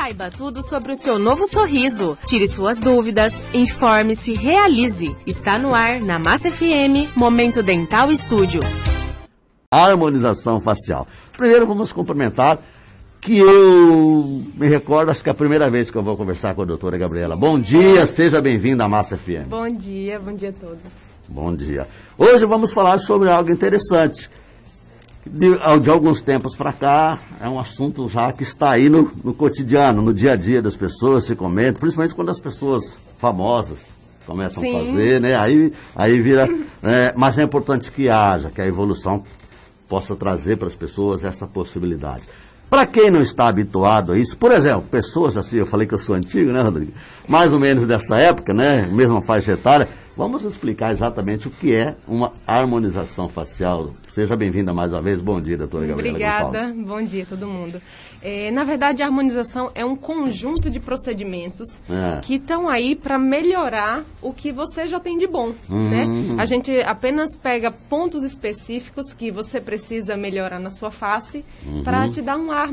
Saiba tudo sobre o seu novo sorriso. Tire suas dúvidas, informe-se, realize. Está no ar na Massa FM, Momento Dental Estúdio. Harmonização facial. Primeiro vamos cumprimentar que eu me recordo, acho que é a primeira vez que eu vou conversar com a doutora Gabriela. Bom dia, seja bem-vinda à Massa FM. Bom dia, bom dia a todos. Bom dia. Hoje vamos falar sobre algo interessante. De, de alguns tempos para cá, é um assunto já que está aí no, no, cotidiano, no dia a dia das pessoas, se comenta, principalmente quando as pessoas famosas começam Sim. a fazer, né? Aí, aí vira. É, mas é importante que haja, que a evolução possa trazer para as pessoas essa possibilidade. Para quem não está habituado a isso, por exemplo, pessoas assim, eu falei que eu sou antigo, né, Rodrigo? Mais ou menos dessa época, né? Mesma faixa etária, Vamos explicar exatamente o que é uma harmonização facial. Seja bem-vinda mais uma vez. Bom dia, doutora Gabriela Obrigada. Gonçalves. Bom dia a todo mundo. É, na verdade, a harmonização é um conjunto de procedimentos é. que estão aí para melhorar o que você já tem de bom. Hum. Né? A gente apenas pega pontos específicos que você precisa melhorar na sua face uhum. para te dar um ar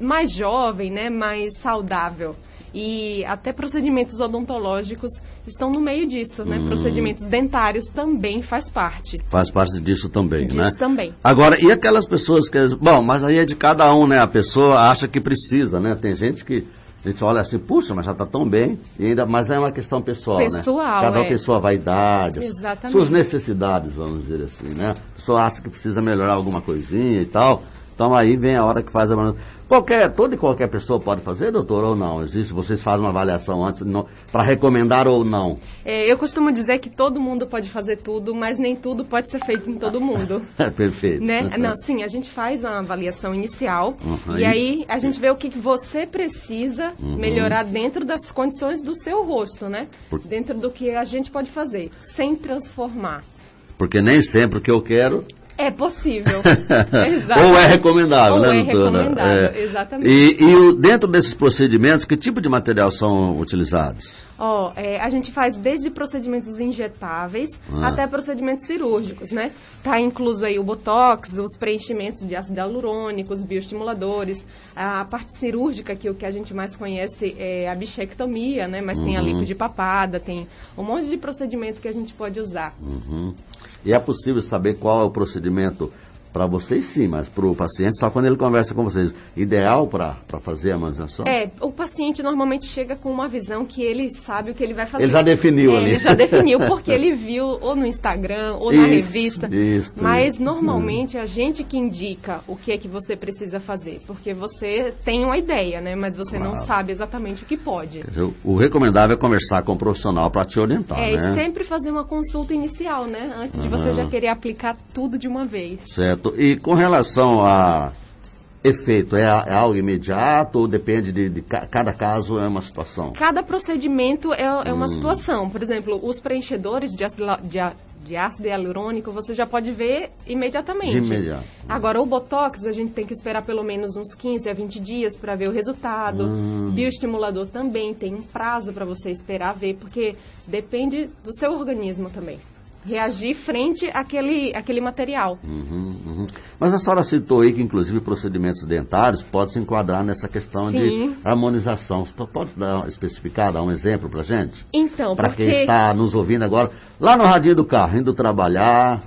mais jovem, né? mais saudável e até procedimentos odontológicos estão no meio disso, né? Hum. Procedimentos dentários também faz parte. Faz parte disso também, disso né? Disso também. Agora, e aquelas pessoas que... Bom, mas aí é de cada um, né? A pessoa acha que precisa, né? Tem gente que... A gente olha assim, puxa, mas já está tão bem, e ainda, mas é uma questão pessoal, pessoal né? Cada é. pessoa vaidade, Exatamente. suas necessidades, vamos dizer assim, né? A pessoa acha que precisa melhorar alguma coisinha e tal, então aí vem a hora que faz a Qualquer, toda e qualquer pessoa pode fazer, doutor, ou não? Existe, vocês fazem uma avaliação antes para recomendar ou não? É, eu costumo dizer que todo mundo pode fazer tudo, mas nem tudo pode ser feito em todo mundo. Perfeito. Né? Não, sim, a gente faz uma avaliação inicial uhum. e aí a gente vê o que você precisa uhum. melhorar dentro das condições do seu rosto, né? Por... Dentro do que a gente pode fazer, sem transformar. Porque nem sempre o que eu quero é possível. Ou é recomendável, Ou né, é doutora? recomendável, é. exatamente. E, e dentro desses procedimentos, que tipo de material são utilizados? Ó, é, a gente faz desde procedimentos injetáveis ah. até procedimentos cirúrgicos, né? Tá incluso aí o botox, os preenchimentos de ácido hialurônico, os bioestimuladores, a parte cirúrgica que o que a gente mais conhece é a bichectomia, né? Mas uhum. tem a lipo de papada, tem um monte de procedimento que a gente pode usar. Uhum. E é possível saber qual é o procedimento para vocês sim, mas para o paciente só quando ele conversa com vocês. Ideal para fazer a harmonização? É, o paciente normalmente chega com uma visão que ele sabe o que ele vai fazer. Ele já definiu é, ali. Ele já definiu porque ele viu ou no Instagram ou na isso, revista. Isso, mas isso. normalmente é a gente que indica o que é que você precisa fazer, porque você tem uma ideia, né? Mas você claro. não sabe exatamente o que pode. O recomendável é conversar com um profissional para te orientar, é, né? É, sempre fazer uma consulta inicial, né? Antes uhum. de você já querer aplicar tudo de uma vez. Certo. Certo. E com relação a efeito, é, é algo imediato ou depende de, de, cada caso é uma situação? Cada procedimento é, é uma hum. situação. Por exemplo, os preenchedores de ácido, de, de ácido hialurônico você já pode ver imediatamente. De imediato. Agora, o Botox, a gente tem que esperar pelo menos uns 15 a 20 dias para ver o resultado. Hum. Bioestimulador também tem um prazo para você esperar ver, porque depende do seu organismo também reagir frente àquele, àquele material. Uhum, uhum. Mas a senhora citou aí que, inclusive, procedimentos dentários podem se enquadrar nessa questão Sim. de harmonização. Você pode dar, especificar, dar um exemplo para gente? Então, Para porque... quem está nos ouvindo agora, lá no radinho do carro, indo trabalhar...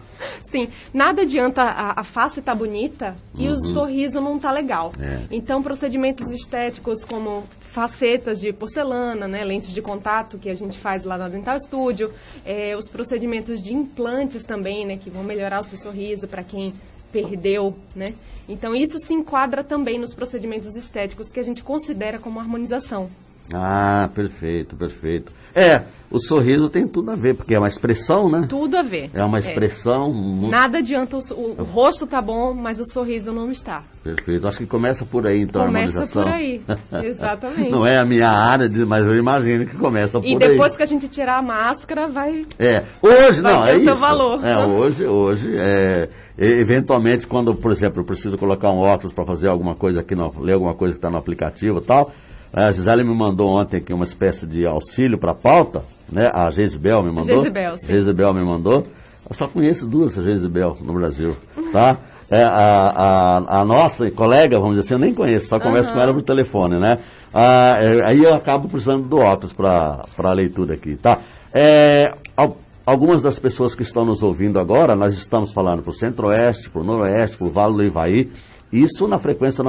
Sim, nada adianta a, a face estar tá bonita e uhum. o sorriso não tá legal. É. Então, procedimentos estéticos como facetas de porcelana, né, lentes de contato que a gente faz lá na Dental Studio, é, os procedimentos de implantes também, né, que vão melhorar o seu sorriso para quem perdeu, né. Então isso se enquadra também nos procedimentos estéticos que a gente considera como harmonização. Ah, perfeito, perfeito. É, o sorriso tem tudo a ver, porque é uma expressão, né? Tudo a ver. É uma expressão. É. Muito... Nada adianta, o, o, o, rosto tá bom, mas o sorriso não está. Perfeito. Acho que começa por aí, então, começa a harmonização. por aí, exatamente. não é a minha área, mas eu imagino que começa por aí. E depois que a gente tirar a máscara, vai. É, hoje vai não, ter é o isso. seu valor. É, hoje, hoje, é, eventualmente, quando, por exemplo, eu preciso colocar um óculos para fazer alguma coisa aqui, no, ler alguma coisa que está no aplicativo e tal. A Gisele me mandou ontem aqui uma espécie de auxílio para a pauta né? A Jezebel me mandou. Jezebel, sim. Jezebel me mandou. Eu só conheço duas Jezebel no Brasil, tá? é, a, a, a, nossa colega, vamos dizer assim, eu nem conheço, só converso uhum. com ela por telefone, né? Ah, é, aí eu acabo precisando do óculos para a leitura aqui, tá? É, algumas das pessoas que estão nos ouvindo agora, nós estamos falando para o Centro-Oeste, para o Noroeste, para o Vale do Ivaí, isso na frequência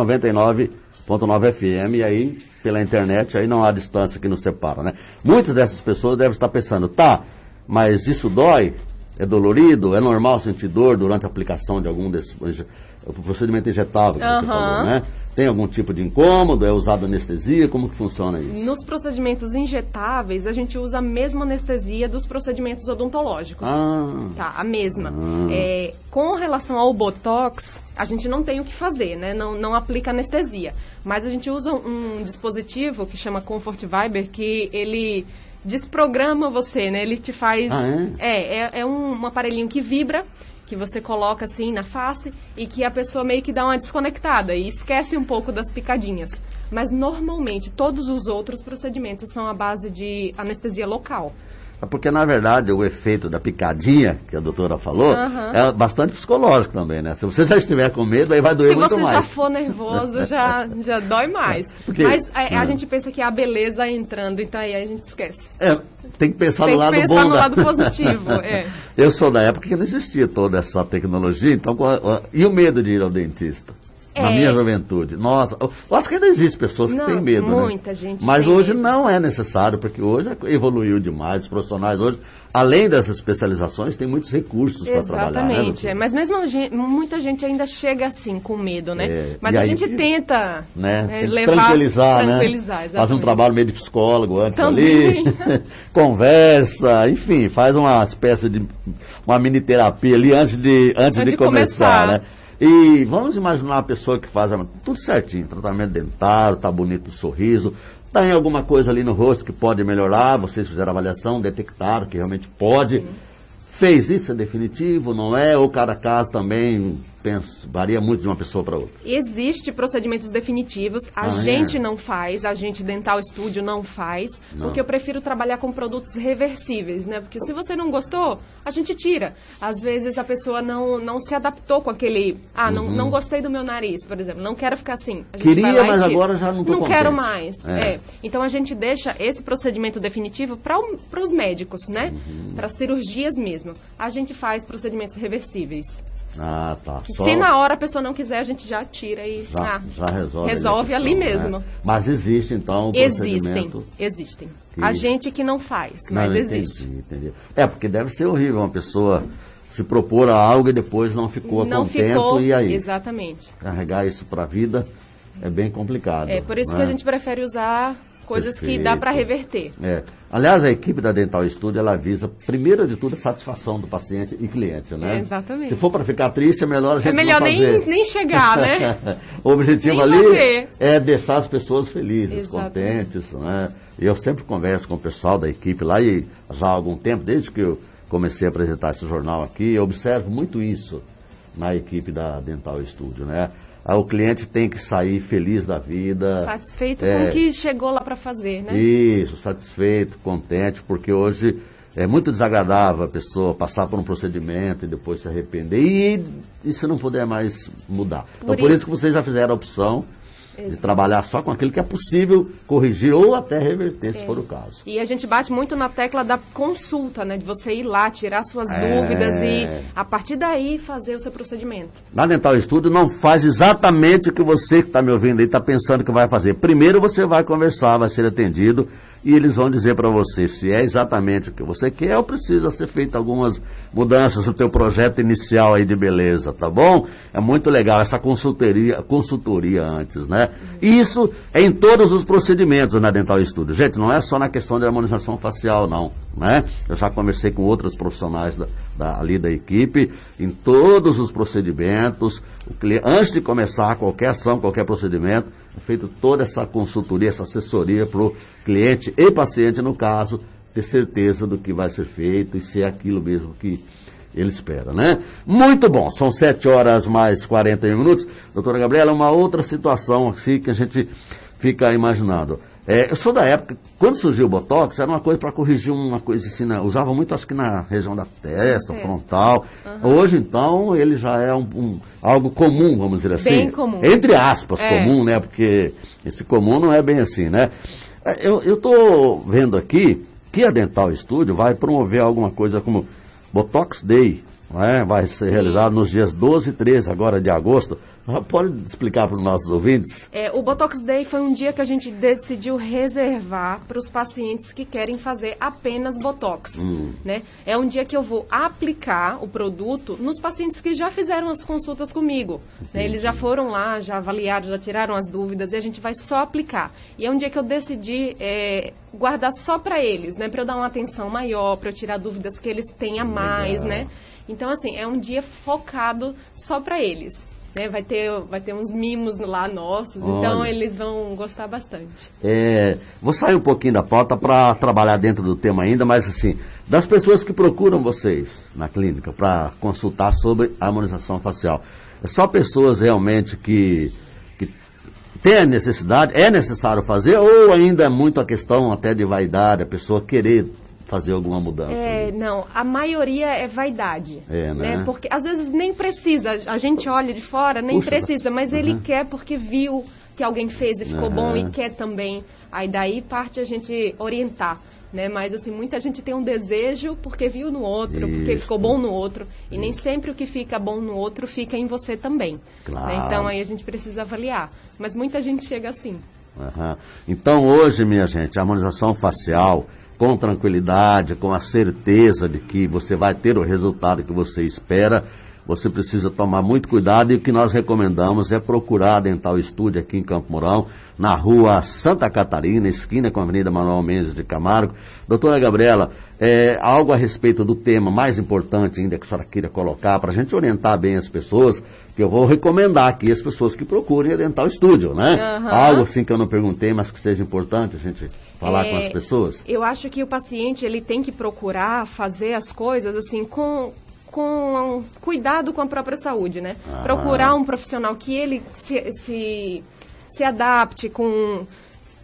99.9 FM, e aí pela internet, aí não há distância que nos separa, né? Muitas dessas pessoas devem estar pensando, tá, mas isso dói? É dolorido? É normal sentir dor durante a aplicação de algum desses o procedimento injetável que uhum. você falou, né? Tem algum tipo de incômodo? É usado anestesia? Como que funciona isso? Nos procedimentos injetáveis, a gente usa a mesma anestesia dos procedimentos odontológicos. Ah. Tá, a mesma. Ah. É, com relação ao Botox, a gente não tem o que fazer, né? Não, não aplica anestesia. Mas a gente usa um dispositivo que chama Comfort Viber, que ele desprograma você, né? Ele te faz... Ah, é? É, é, é um, um aparelhinho que vibra que você coloca assim na face e que a pessoa meio que dá uma desconectada e esquece um pouco das picadinhas. Mas normalmente todos os outros procedimentos são à base de anestesia local. É porque, na verdade, o efeito da picadinha, que a doutora falou, uhum. é bastante psicológico também, né? Se você já estiver com medo, aí vai doer Se muito mais. Se você já for nervoso, já, já dói mais. Porque, Mas a, a é. gente pensa que é a beleza entrando, então aí a gente esquece. É, tem que pensar tem no lado bom. Tem que pensar no lado positivo, é. Eu sou da época que não existia toda essa tecnologia, então... E o medo de ir ao dentista? É. Na minha juventude. Nossa, eu acho que ainda existe pessoas que não, têm medo, né? muita né? gente Mas hoje medo. não é necessário, porque hoje evoluiu demais. Os profissionais hoje, além dessas especializações, tem muitos recursos para trabalhar. Né, Exatamente. É, mas mesmo muita gente ainda chega assim, com medo, né? É, mas a aí, gente tenta né, né levar, tranquilizar, tranquilizar né? Faz um trabalho meio de psicólogo antes Também. ali, conversa, enfim, faz uma espécie de uma mini terapia ali antes de, antes, antes de, de começar, começar, né? E vamos imaginar a pessoa que faz tudo certinho, tratamento dentário, tá bonito o sorriso, tem alguma coisa ali no rosto que pode melhorar, vocês fizeram avaliação, detectaram que realmente pode. Sim. Fez isso, é definitivo, não é? Ou cada caso também varia muito de uma pessoa para outra. Existe procedimentos definitivos, a ah, é? gente é? não faz, a gente dental estúdio não faz, não. porque eu prefiro trabalhar com produtos reversíveis, né? Porque se você não gostou, a gente tira. Às vezes a pessoa não, não se adaptou com aquele, ah, uhum. não, não gostei do meu nariz, por exemplo, não quero ficar assim. Queria, mas agora já não estou Não contente. quero mais. É. é. Então a gente deixa esse procedimento definitivo para os médicos, né? Uhum. Para cirurgias mesmo. A gente faz procedimentos reversíveis. Ah, tá. Só... Se na hora a pessoa não quiser, a gente já tira e já, ah, já resolve. Resolve ali, né? mesmo. Né? Mas existe então o Existem, existem. Que... A gente que não faz, não, mas existe. Entendi, entendi. É, porque deve ser horrível uma pessoa se propor a algo e depois não ficou não contente ficou, e aí? Exatamente. Carregar isso para a vida é bem complicado. É por isso né? que a gente prefere usar coisas Perfeito. que dá para reverter. É. Aliás, a equipe da Dental Studio, ela visa, primeiro de tudo, a satisfação do paciente e cliente, né? É, exatamente. Se for para ficar triste, é melhor a gente É melhor nem, nem chegar, né? o objetivo nem ali fazer. é deixar as pessoas felizes, exatamente. contentes, né? Eu sempre converso com o pessoal da equipe lá e já há algum tempo, desde que eu comecei a apresentar esse jornal aqui, eu observo muito isso na equipe da Dental Studio, né? O cliente tem que sair feliz da vida. Satisfeito é, com o que chegou lá para fazer, né? Isso, satisfeito, contente, porque hoje é muito desagradável a pessoa passar por um procedimento e depois se arrepender e, e se não puder mais mudar. Por então, por isso que vocês já fizeram a opção Exato. de trabalhar só com aquilo que é possível corrigir ou até reverter, se é. for o caso. E a gente bate muito na tecla da consulta, né? De você ir lá, tirar suas é... dúvidas e a partir daí fazer o seu procedimento. Na Dental Estúdio não faz exatamente o que você que está me ouvindo aí está pensando que vai fazer. Primeiro você vai conversar, vai ser atendido e eles vão dizer para você se é exatamente o que você quer ou precisa ser feito algumas mudanças no teu projeto inicial aí de beleza, tá bom? É muito legal essa consultoria, consultoria antes, né? E isso é em todos os procedimentos na Dental Studio. Gente, não é só na questão de harmonização facial, não, né? Eu já conversei com outros profissionais da, da, ali da equipe, em todos os procedimentos, cliente, antes de começar qualquer ação, qualquer procedimento, feito toda essa consultoria, essa assessoria para o cliente e paciente, no caso, ter certeza do que vai ser feito e ser aquilo mesmo que ele espera, né? Muito bom, são 7 horas mais 41 minutos. Doutora Gabriela, uma outra situação assim que a gente fica imaginando. É, eu sou da época, quando surgiu o Botox, era uma coisa para corrigir uma coisa assim, né? usava muito acho que na região da testa, é. frontal. Uhum. Hoje, então, ele já é um, um, algo comum, vamos dizer assim. Bem comum. Entre aspas, é. comum, né? Porque esse comum não é bem assim, né? É, eu estou vendo aqui que a Dental Studio vai promover alguma coisa como Botox Day, é? vai ser realizado nos dias 12 e 13 agora de agosto. Pode explicar para os nossos ouvintes? É, o Botox Day foi um dia que a gente decidiu reservar para os pacientes que querem fazer apenas Botox. Hum. Né? É um dia que eu vou aplicar o produto nos pacientes que já fizeram as consultas comigo. Né? Eles já foram lá, já avaliaram, já tiraram as dúvidas e a gente vai só aplicar. E é um dia que eu decidi é, guardar só para eles, né? para eu dar uma atenção maior, para eu tirar dúvidas que eles têm a mais. Né? Então, assim, é um dia focado só para eles. Né? Vai, ter, vai ter uns mimos lá nossos, então Olha. então eles vão gostar bastante. É, vou sair um pouquinho da pauta para trabalhar dentro do tema ainda, mas assim, das pessoas que procuram vocês na clínica para consultar sobre harmonização facial, é só pessoas realmente que, que têm a necessidade, é necessário fazer, ou ainda é muito a questão até de vaidade, a pessoa querer fazer alguma mudança? É, não, a maioria é vaidade. É, né? né? Porque às vezes nem precisa, a gente olha de fora, nem Puxa, precisa, mas uhum. ele quer porque viu que alguém fez e ficou uhum. bom e quer também. Aí daí parte a gente orientar. Né? Mas assim, muita gente tem um desejo porque viu no outro, Isso. porque ficou bom no outro. E Isso. nem sempre o que fica bom no outro fica em você também. Né? Claro. Né? Então aí a gente precisa avaliar. Mas muita gente chega assim. Uhum. Então hoje, minha gente, a harmonização facial com tranquilidade, com a certeza de que você vai ter o resultado que você espera, você precisa tomar muito cuidado e o que nós recomendamos é procurar a Dental Estúdio aqui em Campo Mourão, na rua Santa Catarina, esquina com a Avenida Manuel Mendes de Camargo. Doutora Gabriela, é, algo a respeito do tema mais importante ainda que a senhora queira colocar, para a gente orientar bem as pessoas, que eu vou recomendar aqui as pessoas que procurem a Dental Studio, né? Uhum. Algo assim que eu não perguntei, mas que seja importante a gente falar é, com as pessoas? Eu acho que o paciente ele tem que procurar fazer as coisas assim com com cuidado com a própria saúde, né? Ah. Procurar um profissional que ele se, se, se adapte com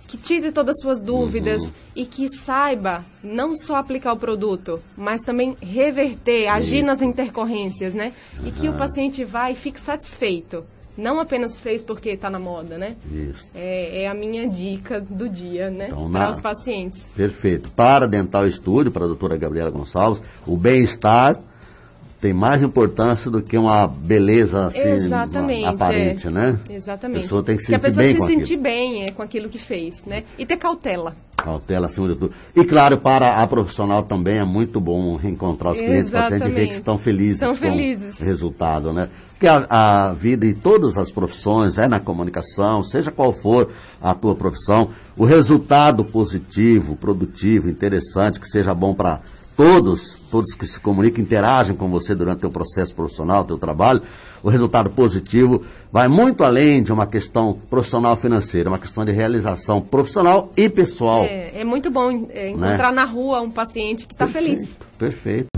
que tire todas as suas dúvidas uhum. e que saiba não só aplicar o produto, mas também reverter, agir nas intercorrências, né? Uhum. E que o paciente vai e fique satisfeito não apenas fez porque está na moda, né? Isso. É, é, a minha dica do dia, né? Então, para os pacientes. Perfeito. Para Dental Estúdio, para a doutora Gabriela Gonçalves, o bem-estar tem mais importância do que uma beleza assim, Exatamente, aparente, é. né? Exatamente. A pessoa tem que se sentir bem se com sentir bem é, com aquilo que fez, né? E ter cautela. Cautela acima de tudo. E claro, para a profissional também é muito bom reencontrar os clientes, pacientes e ver que estão felizes estão com felizes. o resultado, né? Porque a, a vida em todas as profissões, é na comunicação, seja qual for a tua profissão, o resultado positivo, produtivo, interessante, que seja bom para todos, todos que se comunicam, interagem com você durante o processo profissional, teu trabalho, o resultado positivo vai muito além de uma questão profissional financeira, uma questão de realização profissional e pessoal. É, é muito bom é, encontrar né? na rua um paciente que está feliz. Perfeito.